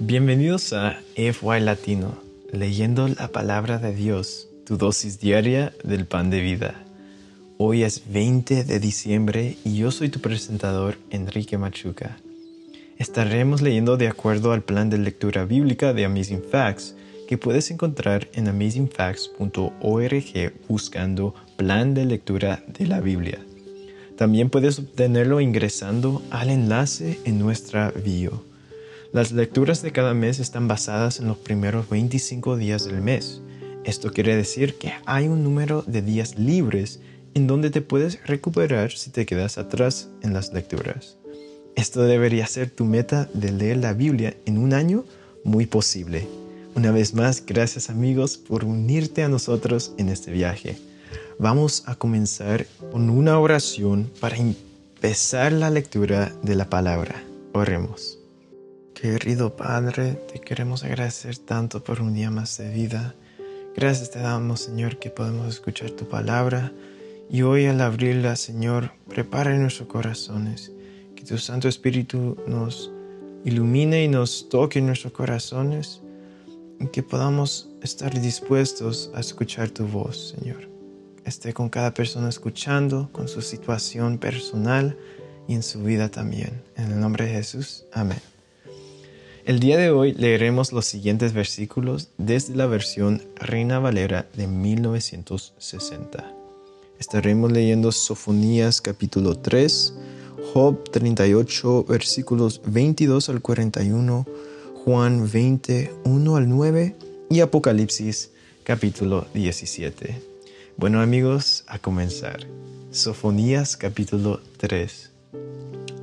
Bienvenidos a FY Latino, leyendo la palabra de Dios, tu dosis diaria del pan de vida. Hoy es 20 de diciembre y yo soy tu presentador, Enrique Machuca. Estaremos leyendo de acuerdo al plan de lectura bíblica de Amazing Facts, que puedes encontrar en amazingfacts.org buscando plan de lectura de la Biblia. También puedes obtenerlo ingresando al enlace en nuestra bio. Las lecturas de cada mes están basadas en los primeros 25 días del mes. Esto quiere decir que hay un número de días libres en donde te puedes recuperar si te quedas atrás en las lecturas. Esto debería ser tu meta de leer la Biblia en un año muy posible. Una vez más, gracias amigos por unirte a nosotros en este viaje. Vamos a comenzar con una oración para empezar la lectura de la palabra. Oremos. Querido Padre, te queremos agradecer tanto por un día más de vida. Gracias te damos, Señor, que podemos escuchar tu palabra. Y hoy al abrirla, Señor, prepara nuestros corazones. Que tu Santo Espíritu nos ilumine y nos toque en nuestros corazones. Y que podamos estar dispuestos a escuchar tu voz, Señor. Esté con cada persona escuchando, con su situación personal y en su vida también. En el nombre de Jesús. Amén. El día de hoy leeremos los siguientes versículos desde la versión Reina Valera de 1960. Estaremos leyendo Sofonías capítulo 3, Job 38 versículos 22 al 41, Juan 20, 1 al 9 y Apocalipsis capítulo 17. Bueno amigos, a comenzar. Sofonías capítulo 3.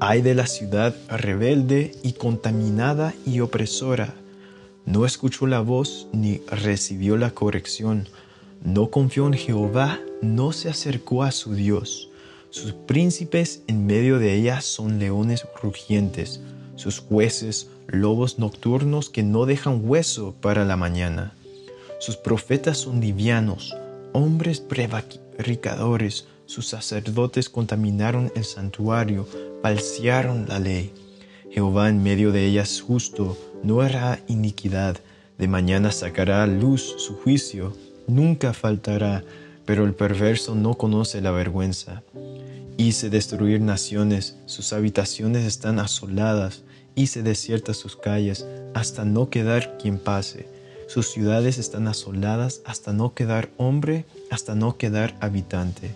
Ay de la ciudad rebelde y contaminada y opresora. No escuchó la voz ni recibió la corrección. No confió en Jehová, no se acercó a su Dios. Sus príncipes en medio de ella son leones rugientes, sus jueces lobos nocturnos que no dejan hueso para la mañana. Sus profetas son livianos, hombres prevaricadores, sus sacerdotes contaminaron el santuario, falsearon la ley. Jehová en medio de ellas justo, no hará iniquidad. De mañana sacará luz su juicio, nunca faltará, pero el perverso no conoce la vergüenza. Hice destruir naciones, sus habitaciones están asoladas, hice desiertas sus calles, hasta no quedar quien pase. Sus ciudades están asoladas hasta no quedar hombre, hasta no quedar habitante.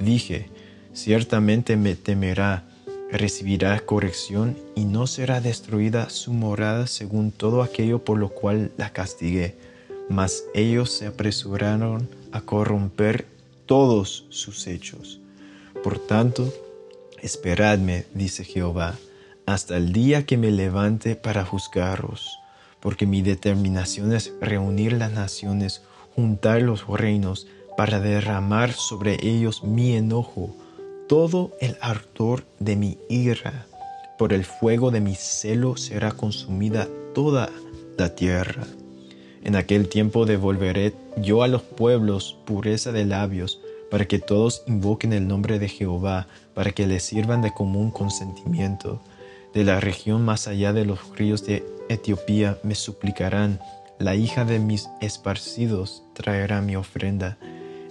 Dije, ciertamente me temerá, recibirá corrección y no será destruida su morada según todo aquello por lo cual la castigué. Mas ellos se apresuraron a corromper todos sus hechos. Por tanto, esperadme, dice Jehová, hasta el día que me levante para juzgaros, porque mi determinación es reunir las naciones, juntar los reinos, para derramar sobre ellos mi enojo todo el ardor de mi ira. Por el fuego de mi celo será consumida toda la tierra. En aquel tiempo devolveré yo a los pueblos pureza de labios, para que todos invoquen el nombre de Jehová, para que le sirvan de común consentimiento. De la región más allá de los ríos de Etiopía me suplicarán, la hija de mis esparcidos traerá mi ofrenda.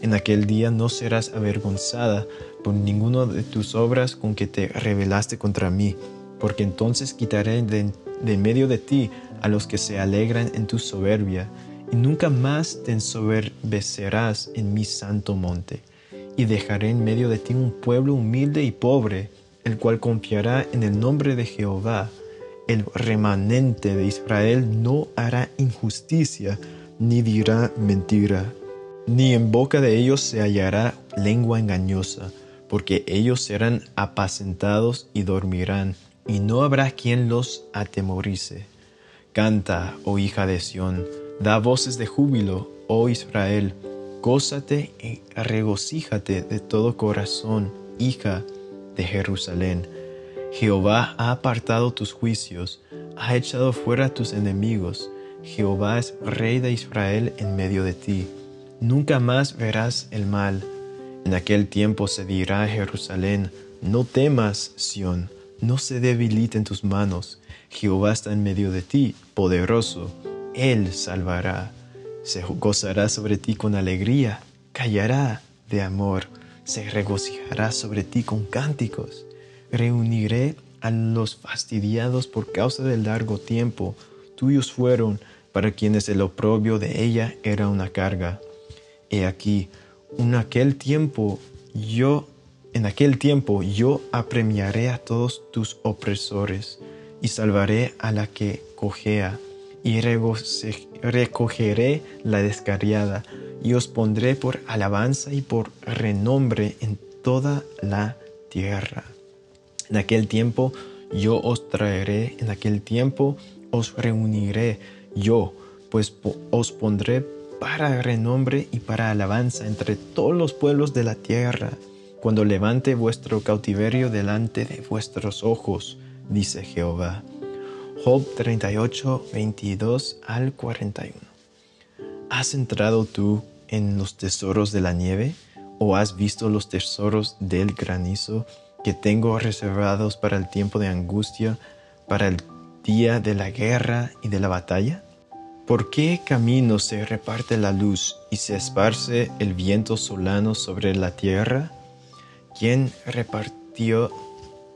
En aquel día no serás avergonzada por ninguno de tus obras con que te rebelaste contra mí, porque entonces quitaré de, de medio de ti a los que se alegran en tu soberbia, y nunca más te ensoberbecerás en mi santo monte. Y dejaré en medio de ti un pueblo humilde y pobre, el cual confiará en el nombre de Jehová. El remanente de Israel no hará injusticia, ni dirá mentira ni en boca de ellos se hallará lengua engañosa, porque ellos serán apacentados y dormirán, y no habrá quien los atemorice. Canta, oh hija de Sión, da voces de júbilo, oh Israel, gózate y regocíjate de todo corazón, hija de Jerusalén. Jehová ha apartado tus juicios, ha echado fuera tus enemigos. Jehová es rey de Israel en medio de ti nunca más verás el mal. En aquel tiempo se dirá a Jerusalén, no temas, Sión, no se debiliten tus manos. Jehová está en medio de ti, poderoso. Él salvará. Se gozará sobre ti con alegría, callará de amor, se regocijará sobre ti con cánticos. Reuniré a los fastidiados por causa del largo tiempo. Tuyos fueron para quienes el oprobio de ella era una carga. He aquí, en aquel tiempo yo, en aquel tiempo yo apremiaré a todos tus opresores y salvaré a la que cojea y recogeré la descarriada y os pondré por alabanza y por renombre en toda la tierra. En aquel tiempo yo os traeré, en aquel tiempo os reuniré yo, pues os pondré para renombre y para alabanza entre todos los pueblos de la tierra, cuando levante vuestro cautiverio delante de vuestros ojos, dice Jehová. Job 38, 22 al 41. ¿Has entrado tú en los tesoros de la nieve o has visto los tesoros del granizo que tengo reservados para el tiempo de angustia, para el día de la guerra y de la batalla? ¿Por qué camino se reparte la luz y se esparce el viento solano sobre la tierra? ¿Quién repartió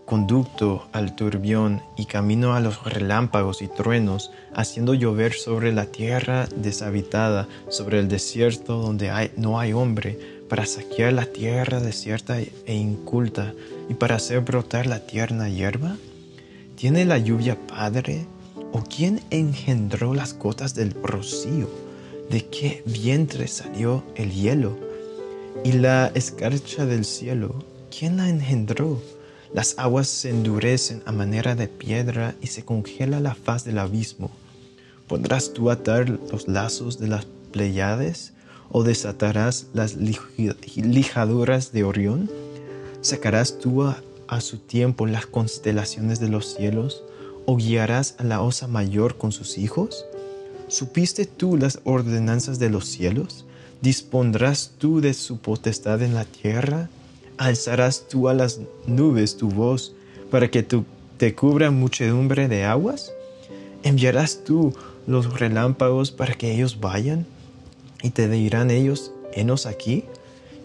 conducto al turbión y camino a los relámpagos y truenos, haciendo llover sobre la tierra deshabitada, sobre el desierto donde no hay hombre, para saquear la tierra desierta e inculta y para hacer brotar la tierna hierba? ¿Tiene la lluvia padre? ¿O quién engendró las gotas del rocío? ¿De qué vientre salió el hielo? ¿Y la escarcha del cielo? ¿Quién la engendró? Las aguas se endurecen a manera de piedra y se congela la faz del abismo. ¿Podrás tú atar los lazos de las Pleiades o desatarás las lijaduras de Orión? ¿Sacarás tú a, a su tiempo las constelaciones de los cielos o guiarás a la osa mayor con sus hijos? ¿Supiste tú las ordenanzas de los cielos? ¿Dispondrás tú de su potestad en la tierra? ¿Alzarás tú a las nubes tu voz para que te cubra muchedumbre de aguas? ¿Enviarás tú los relámpagos para que ellos vayan? ¿Y te dirán ellos, henos aquí?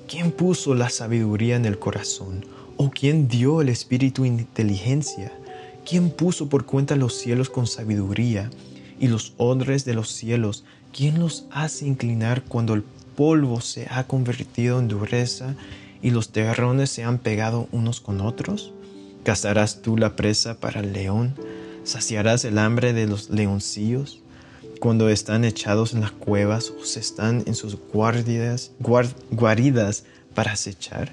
¿Quién puso la sabiduría en el corazón? ¿O quién dio el espíritu inteligencia? ¿Quién puso por cuenta los cielos con sabiduría y los odres de los cielos? ¿Quién los hace inclinar cuando el polvo se ha convertido en dureza y los terrones se han pegado unos con otros? ¿Cazarás tú la presa para el león? ¿Saciarás el hambre de los leoncillos? Cuando están echados en las cuevas o se están en sus guardias, guaridas para acechar.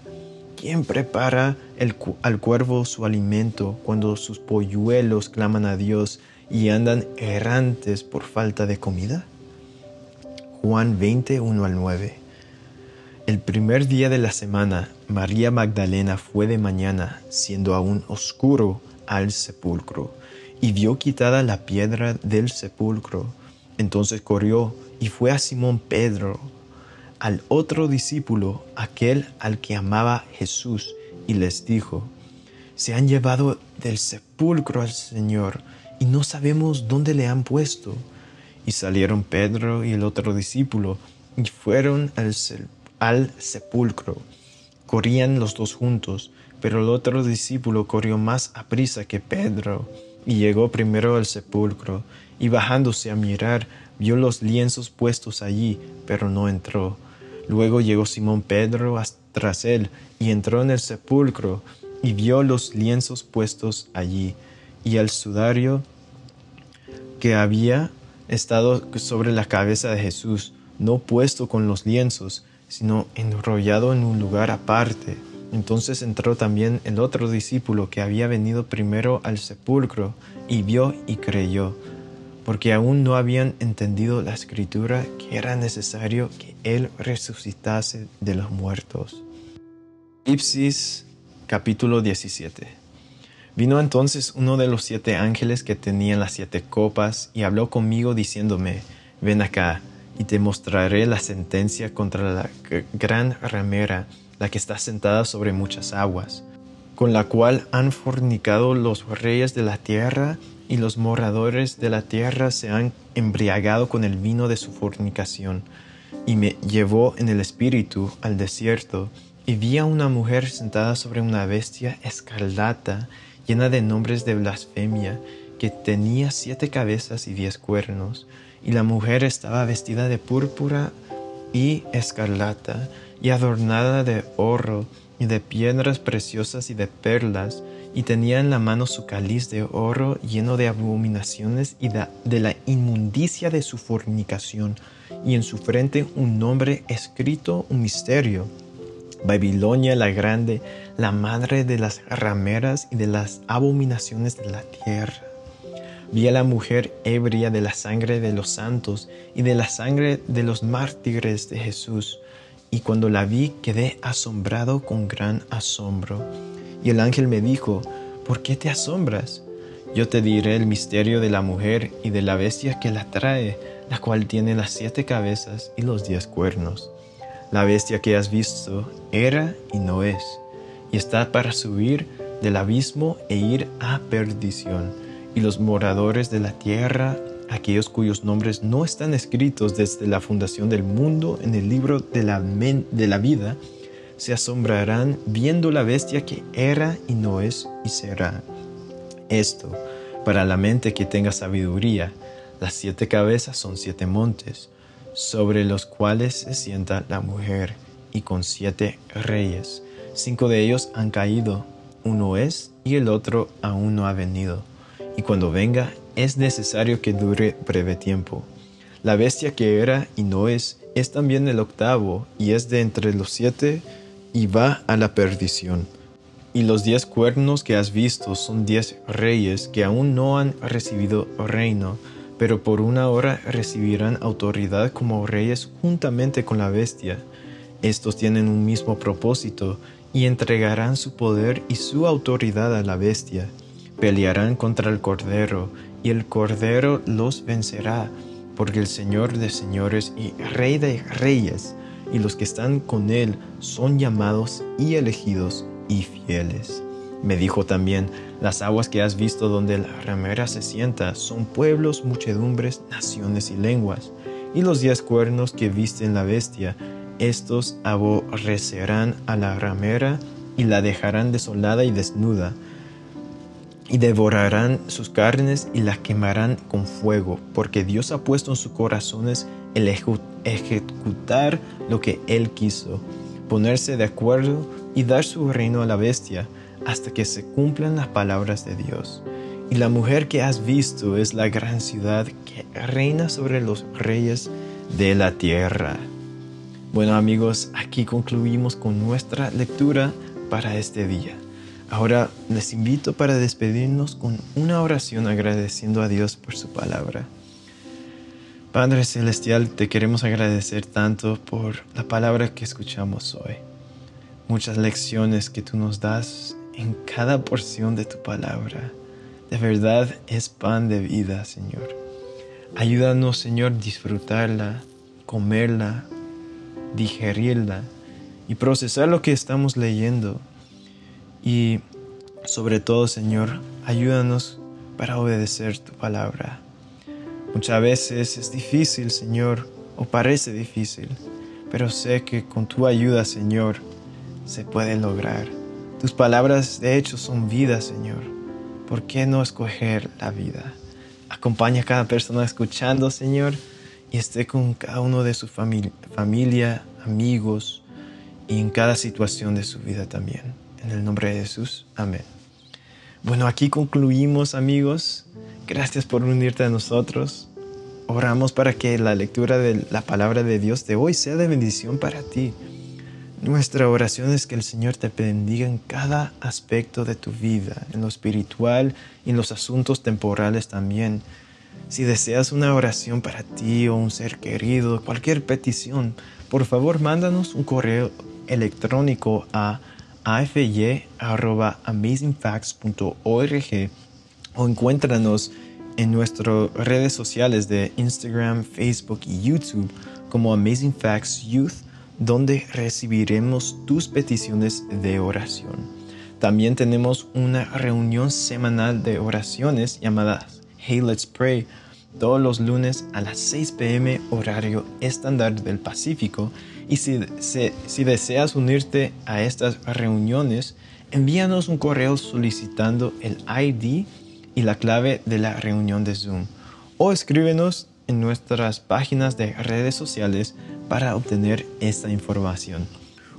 ¿Quién prepara al cuervo su alimento cuando sus polluelos claman a Dios y andan errantes por falta de comida? Juan 20, 1 al 9. El primer día de la semana, María Magdalena fue de mañana, siendo aún oscuro, al sepulcro, y vio quitada la piedra del sepulcro. Entonces corrió y fue a Simón Pedro, al otro discípulo, aquel al que amaba Jesús, y les dijo, Se han llevado del sepulcro al Señor, y no sabemos dónde le han puesto. Y salieron Pedro y el otro discípulo, y fueron al sepulcro. Corrían los dos juntos, pero el otro discípulo corrió más a prisa que Pedro y llegó primero al sepulcro, y bajándose a mirar, vio los lienzos puestos allí, pero no entró. Luego llegó Simón Pedro tras él, y entró en el sepulcro, y vio los lienzos puestos allí, y el sudario que había estado sobre la cabeza de Jesús, no puesto con los lienzos, sino enrollado en un lugar aparte. Entonces entró también el otro discípulo que había venido primero al sepulcro y vio y creyó, porque aún no habían entendido la escritura que era necesario que él resucitase de los muertos. Ipsis capítulo 17 Vino entonces uno de los siete ángeles que tenían las siete copas y habló conmigo diciéndome, ven acá y te mostraré la sentencia contra la gran ramera, la que está sentada sobre muchas aguas. con la cual han fornicado los reyes de la tierra y los moradores de la tierra se han embriagado con el vino de su fornicación. Y me llevó en el espíritu al desierto, y vi a una mujer sentada sobre una bestia escarlata, llena de nombres de blasfemia, que tenía siete cabezas y diez cuernos, y la mujer estaba vestida de púrpura y escarlata, y adornada de oro, y de piedras preciosas y de perlas, y tenía en la mano su cáliz de oro lleno de abominaciones y de, la inmundicia de su fornicación, y en su frente un nombre escrito, un misterio. Babilonia la grande, la madre de las rameras y de las abominaciones de la tierra. Vi a la mujer ebria de la sangre de los santos y de la sangre de los mártires de Jesús, y cuando la vi quedé asombrado con gran asombro. Y el ángel me dijo, ¿por qué te asombras? Yo te diré el misterio de la mujer y de la bestia que la trae, la cual tiene las siete cabezas y los diez cuernos. La bestia que has visto era y no es, y está para subir del abismo e ir a perdición. Y los moradores de la tierra, aquellos cuyos nombres no están escritos desde la fundación del mundo en el libro de la, de la vida, se asombrarán viendo la bestia que era y no es y será. Esto, para la mente que tenga sabiduría, las siete cabezas son siete montes, sobre los cuales se sienta la mujer, y con siete reyes. Cinco de ellos han caído, uno es y el otro aún no ha venido. Y cuando venga, es necesario que dure breve tiempo. La bestia que era y no es, es también el octavo, y es de entre los siete y va a la perdición. Y los diez cuernos que has visto son diez reyes que aún no han recibido reino, pero por una hora recibirán autoridad como reyes juntamente con la bestia. Estos tienen un mismo propósito y entregarán su poder y su autoridad a la bestia. Pelearán contra el Cordero, y el Cordero los vencerá, porque el Señor de señores y Rey de reyes y los que están con él son llamados y elegidos y fieles. Me dijo también, las aguas que has visto donde la ramera se sienta son pueblos, muchedumbres, naciones y lenguas. Y los diez cuernos que viste en la bestia, estos aborrecerán a la ramera y la dejarán desolada y desnuda, y devorarán sus carnes y las quemarán con fuego, porque Dios ha puesto en sus corazones el ejecutar lo que Él quiso, ponerse de acuerdo y dar su reino a la bestia hasta que se cumplan las palabras de Dios. Y la mujer que has visto es la gran ciudad que reina sobre los reyes de la tierra. Bueno amigos, aquí concluimos con nuestra lectura para este día. Ahora les invito para despedirnos con una oración agradeciendo a Dios por su palabra. Padre Celestial, te queremos agradecer tanto por la palabra que escuchamos hoy. Muchas lecciones que tú nos das en cada porción de tu palabra. De verdad es pan de vida, Señor. Ayúdanos, Señor, disfrutarla, comerla, digerirla y procesar lo que estamos leyendo. Y sobre todo, Señor, ayúdanos para obedecer tu palabra. Muchas veces es difícil, Señor, o parece difícil, pero sé que con tu ayuda, Señor, se puede lograr. Tus palabras, de hecho, son vida, Señor. ¿Por qué no escoger la vida? Acompaña a cada persona escuchando, Señor, y esté con cada uno de su familia, familia, amigos, y en cada situación de su vida también. En el nombre de Jesús, amén. Bueno, aquí concluimos, amigos. Gracias por unirte a nosotros. Oramos para que la lectura de la palabra de Dios de hoy sea de bendición para ti. Nuestra oración es que el Señor te bendiga en cada aspecto de tu vida, en lo espiritual y en los asuntos temporales también. Si deseas una oración para ti o un ser querido, cualquier petición, por favor mándanos un correo electrónico a afy.amazingfacts.org o encuéntranos en nuestras redes sociales de Instagram, Facebook y YouTube como Amazing Facts Youth, donde recibiremos tus peticiones de oración. También tenemos una reunión semanal de oraciones llamada Hey Let's Pray todos los lunes a las 6 pm horario estándar del Pacífico y si, deseas unirte a estas reuniones, envíanos un correo solicitando el ID y la clave de la reunión de Zoom o escríbenos en nuestras páginas de redes sociales para obtener esta información.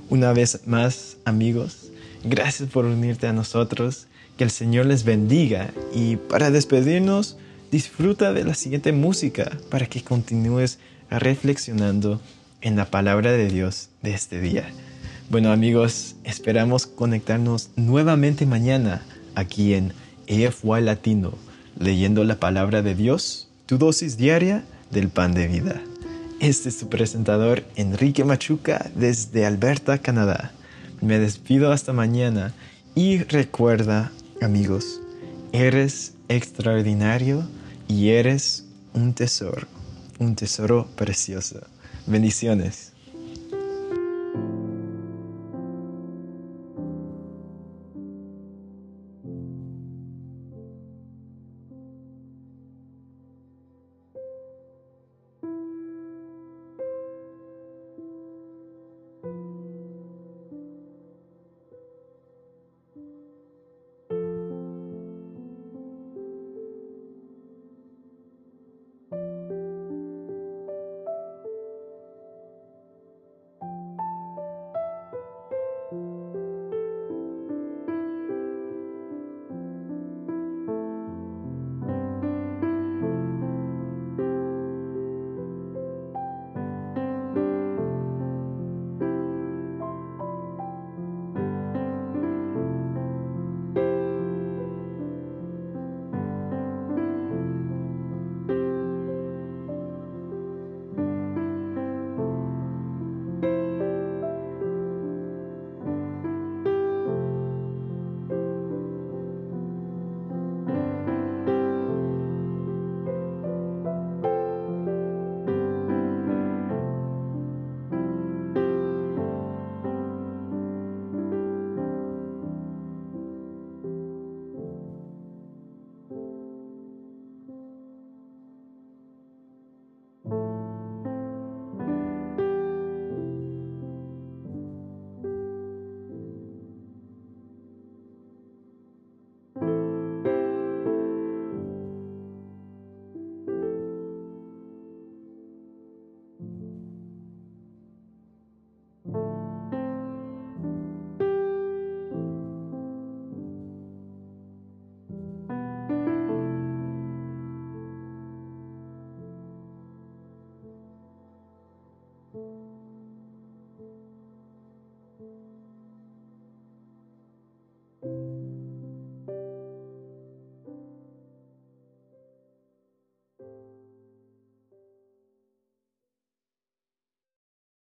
Una vez más, amigos, gracias por unirte a nosotros. Que el Señor les bendiga y para despedirnos, disfruta de la siguiente música para que continúes reflexionando en la palabra de Dios de este día. Bueno amigos, esperamos conectarnos nuevamente mañana aquí en EFY Latino, leyendo la palabra de Dios, tu dosis diaria del pan de vida. Este es tu presentador Enrique Machuca desde Alberta, Canadá. Me despido hasta mañana y recuerda, amigos, eres extraordinario y eres un tesoro, un tesoro precioso. Bendiciones.